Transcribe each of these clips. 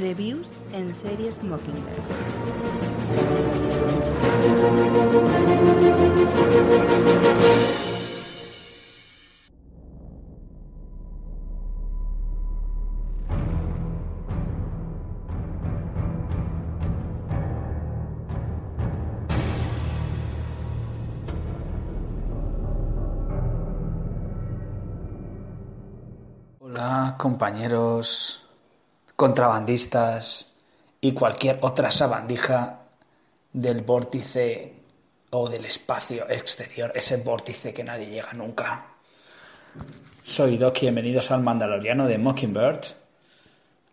Reviews en series Mockingbird. Compañeros, contrabandistas y cualquier otra sabandija del vórtice o del espacio exterior, ese vórtice que nadie llega nunca. Soy Doc y bienvenidos al Mandaloriano de Mockingbird.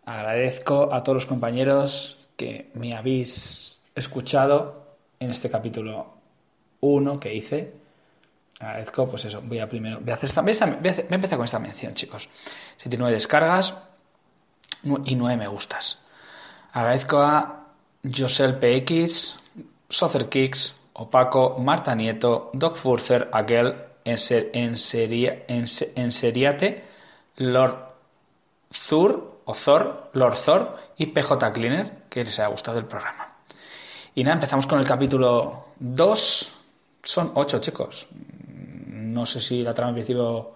Agradezco a todos los compañeros que me habéis escuchado en este capítulo 1 que hice. Agradezco, pues eso, voy a primero, voy a, hacer esta, voy a, a empezar con esta mención, chicos. 79 descargas y 9 me gustas. Agradezco a Josel PX, Socer Kicks, Opaco, Marta Nieto, Doc Furzer, Aguel, Enser- Enseria- Ense- Enseriate, Lord Zur o Thor, Lord Thor y PJ Cleaner, que les haya gustado el programa. Y nada, empezamos con el capítulo 2. Son 8, chicos. No sé si la trama en principio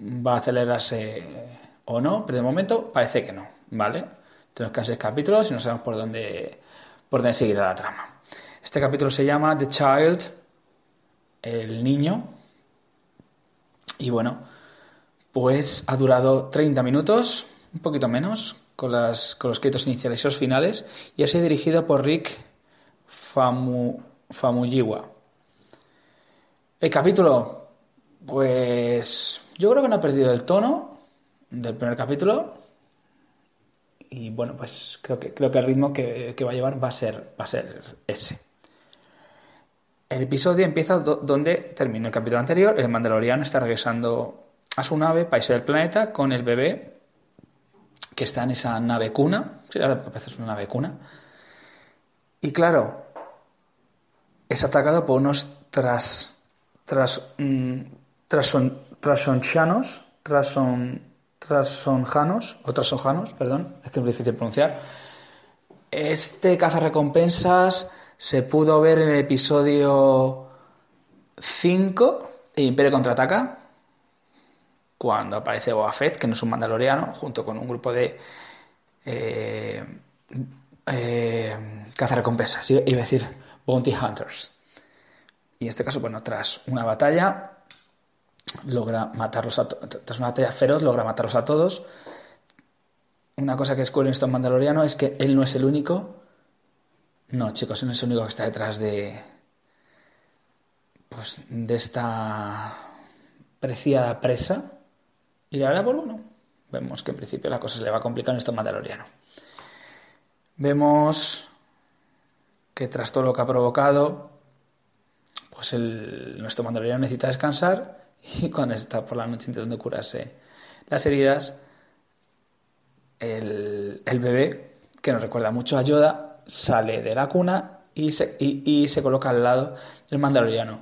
va a acelerarse o no, pero de momento parece que no, ¿vale? Tenemos casi seis capítulos y no sabemos por dónde, por dónde seguirá la trama. Este capítulo se llama The Child, el niño. Y bueno, pues ha durado 30 minutos, un poquito menos, con, las, con los créditos iniciales y los finales, y ha sido dirigido por Rick Famu, Famuyiwa. El capítulo, pues yo creo que no ha perdido el tono del primer capítulo. Y bueno, pues creo que, creo que el ritmo que, que va a llevar va a ser, va a ser ese. El episodio empieza do- donde terminó el capítulo anterior. El Mandaloriano está regresando a su nave, país del planeta, con el bebé que está en esa nave cuna. Sí, ahora parece una nave cuna. Y claro, es atacado por unos tras, tras, mm, trason- trasonchanos, trason, trasonjanos, o trasonjanos, perdón, es que es difícil pronunciar. Este cazarrecompensas se pudo ver en el episodio 5 de Imperio Contraataca, cuando aparece Boba Fett, que no es un mandaloriano, junto con un grupo de eh, eh, cazarrecompensas, iba a decir Bounty Hunters. Y en este caso, bueno, tras una batalla, logra matarlos a tras una batalla feroz, logra matarlos a todos. Una cosa que descubre en estos mandalorianos es que él no es el único. No, chicos, él no es el único que está detrás de. Pues de esta preciada presa. Y la verdad, pues bueno, vemos que en principio la cosa se le va a complicar en estos mandalorianos. Vemos que tras todo lo que ha provocado, pues nuestro mandaloriano necesita descansar y cuando está por la noche intentando curarse las heridas, el, el bebé, que nos recuerda mucho a Yoda, sale de la cuna y se, y, y se coloca al lado del mandaloriano.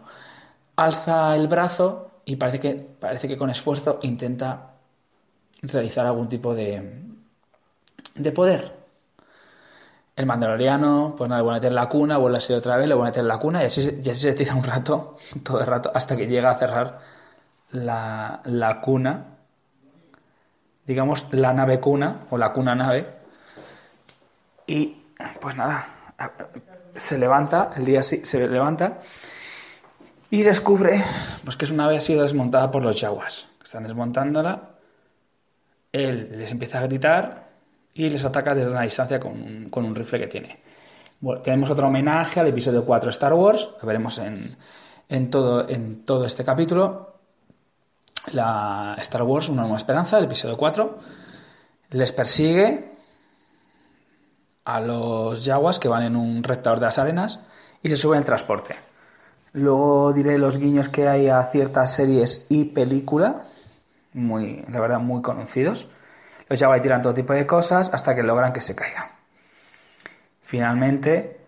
Alza el brazo y parece que, parece que con esfuerzo intenta realizar algún tipo de, de poder. El mandaloriano, pues nada, le vuelve a meter la cuna, vuelve a salir otra vez, le vuelve a meter la cuna y así, y así se tira un rato, todo el rato, hasta que llega a cerrar la, la cuna, digamos la nave cuna o la cuna nave. Y pues nada, se levanta, el día se levanta y descubre pues que su nave ha sido desmontada por los yaguas. Están desmontándola. Él les empieza a gritar y les ataca desde una distancia con un, con un rifle que tiene. Bueno, tenemos otro homenaje al episodio 4 de Star Wars, lo veremos en, en todo, en todo este capítulo. La Star Wars, Una nueva esperanza, el episodio 4, les persigue a los yaguas que van en un reptador de las arenas y se suben al transporte. Luego diré los guiños que hay a ciertas series y película, muy, la verdad, muy conocidos. Los yaguas tiran todo tipo de cosas hasta que logran que se caiga. Finalmente,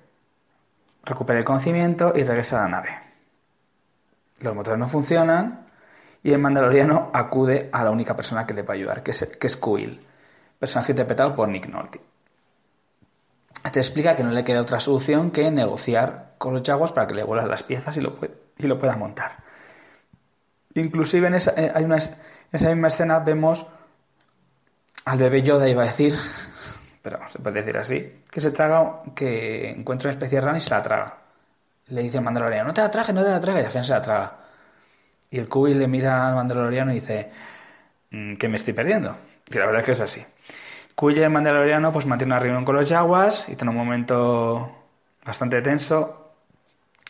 recupera el conocimiento y regresa a la nave. Los motores no funcionan y el mandaloriano acude a la única persona que le va a ayudar, que es, que es Kuil, personaje interpretado por Nick Nolte. te explica que no le queda otra solución que negociar con los Jaguars para que le vuelan las piezas y lo, y lo pueda montar. Inclusive en esa, hay una, esa misma escena vemos al bebé Yoda, iba a decir, pero se puede decir así, que se traga, que encuentra una especie de rana y se la traga. Le dice el mandaloriano, no te la trajes, no te la trajes, y al final se la traga. Y el Kubi le mira al mandaloriano y dice, mm, que me estoy perdiendo. Y la verdad es que es así. Kubi y el mandaloriano pues mantiene una reunión con los Jaguars y tiene un momento bastante tenso.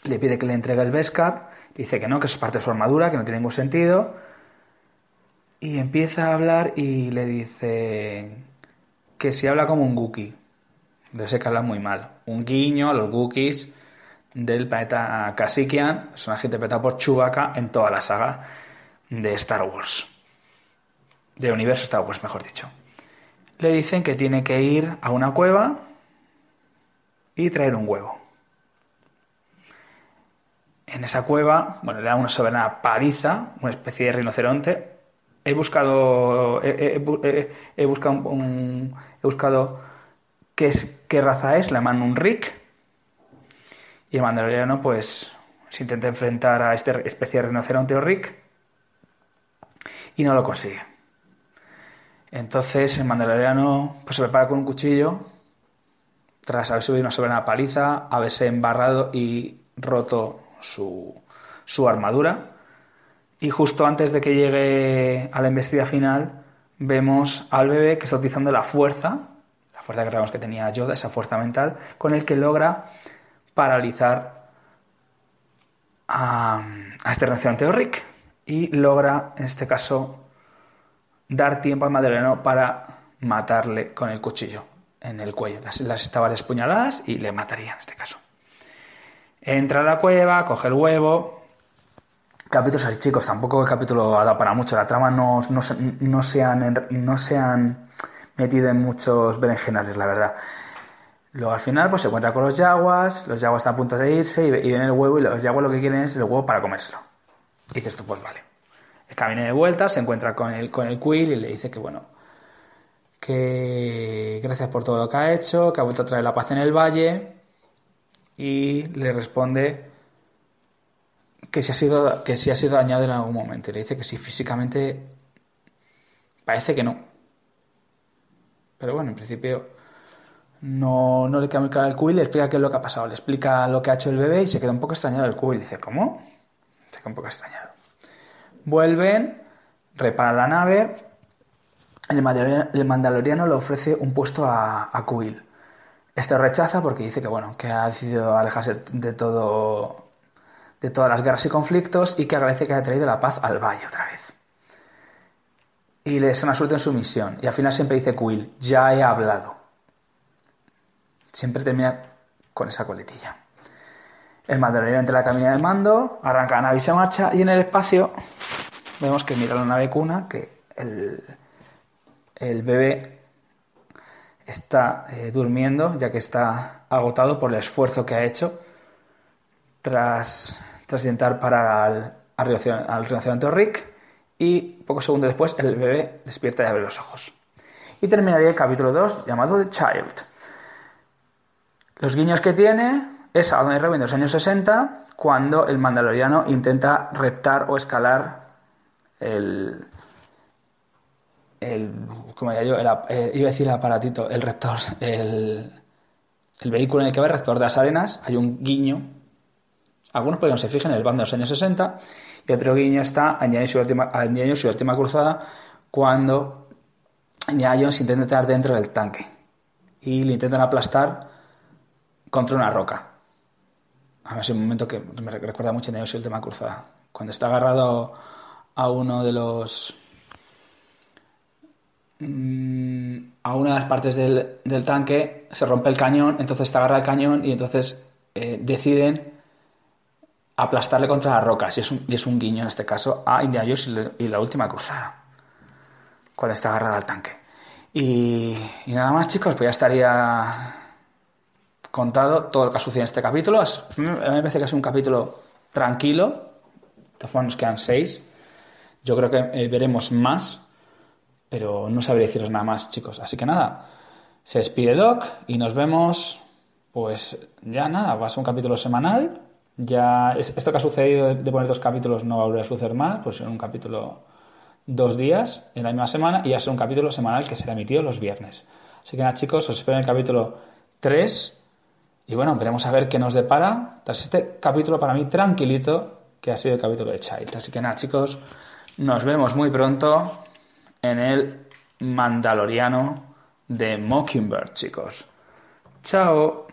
Le pide que le entregue el Beskar, dice que no, que es parte de su armadura, que no tiene ningún sentido. Y empieza a hablar y le dice que si habla como un Gookie. Debe ser que habla muy mal. Un guiño a los Gookies del planeta Kasikian, personaje interpretado por Chewbacca en toda la saga de Star Wars. De universo Star Wars, mejor dicho. Le dicen que tiene que ir a una cueva y traer un huevo. En esa cueva, bueno, le da una soberana paliza, una especie de rinoceronte. He buscado, he, buscado, he buscado qué, es, qué raza es, le llaman un Rick, y el mandaloriano, pues, se intenta enfrentar a esta especie de rinoceronte o Rick y no lo consigue. Entonces el mandaloriano pues, se prepara con un cuchillo tras haber subido una soberana paliza, haberse embarrado y roto su, su armadura. Y justo antes de que llegue a la embestida final, vemos al bebé que está utilizando la fuerza, la fuerza que sabemos que tenía Yoda, esa fuerza mental, con el que logra paralizar a, este rinoceronte Rick y logra, en este caso, dar tiempo al madrileño para matarle con el cuchillo en el cuello. Las, las estaba despuñaladas y le mataría en este caso. Entra a la cueva, coge el huevo. Capítulos así, chicos, tampoco el capítulo ha dado para mucho. La trama no, no, no, se, han, no se han metido en muchos berenjenales, la verdad. Luego al final pues se encuentra con los yaguas, los yaguas están a punto de irse y, ven el huevo y los yaguas lo que quieren es el huevo para comérselo. Y dices tú, pues vale. Camina de vuelta, se encuentra con el, con el Quill y le dice que bueno, que gracias por todo lo que ha hecho, que ha vuelto a traer la paz en el valle y le responde que si ha sido, que si ha sido dañado en algún momento. Y le dice que si físicamente parece que no. Pero bueno, en principio no, no le queda muy claro al cubil, le explica qué es lo que ha pasado, le explica lo que ha hecho el bebé y se queda un poco extrañado el cubil. Dice, ¿cómo? Se queda un poco extrañado. Vuelven, reparan la nave, el mandaloriano, le ofrece un puesto a, a Kubil. Este rechaza porque dice que bueno, que ha decidido alejarse de todo de todas las guerras y conflictos y que agradece que haya traído la paz al valle otra vez. Y le una suerte en su misión. Y al final siempre dice Kubil, ya he hablado siempre termina con esa coletilla. El mandaloriano entra la cabina de mando, arranca la nave y se marcha, y en el espacio vemos que mira la nave cuna, que el, el bebé está eh, durmiendo, ya que está agotado por el esfuerzo que ha hecho tras, tras intentar parar al, al Rick, y pocos segundos después el bebé despierta y abre los ojos. Y terminaría el capítulo 2 llamado The Child. Los guiños que tiene es a Donny Reven de los años 60, cuando el mandaloriano intenta reptar o escalar el, el como yo, eh, iba a decir el aparatito, el rector, el, el vehículo en el que va el rector de las arenas, hay un guiño. Algunos podemos se fijen en el bando de los años 60 y otro guiño está a Indiana y su última, cruzada cuando Indiana Jones intenta entrar dentro del tanque y le intentan aplastar contra una roca. Es un momento que me recuerda mucho en el tema cruzada. Cuando está agarrado a uno de los. Mm, a una de las partes del, tanque, se rompe el cañón, entonces está agarrado el cañón y entonces eh, deciden aplastarle contra las rocas. Y es, un, y es un guiño en este caso a Indiana Jones y la última cruzada. Cuando está agarrado al tanque. Y, y nada más, chicos, pues ya estaría contado todo lo que ha sucedido en este capítulo. A mí me parece que es un capítulo tranquilo. De formas, nos quedan seis. Yo creo que eh, veremos más, pero no sabré deciros nada más, chicos. Así que nada, se despide Doc y nos vemos pues ya nada, va a ser un capítulo semanal. Ya esto que ha sucedido de poner dos capítulos no va a volver a suceder más, pues en un capítulo dos días en la misma semana y va a ser un capítulo semanal que será emitido los viernes. Así que nada, chicos, os espero en el capítulo 3 y bueno, veremos a ver qué nos depara tras este capítulo para mí tranquilito que ha sido el capítulo de Child. Así que nada, chicos, nos vemos muy pronto en el Mandaloriano de Mockingbird, chicos. Chao.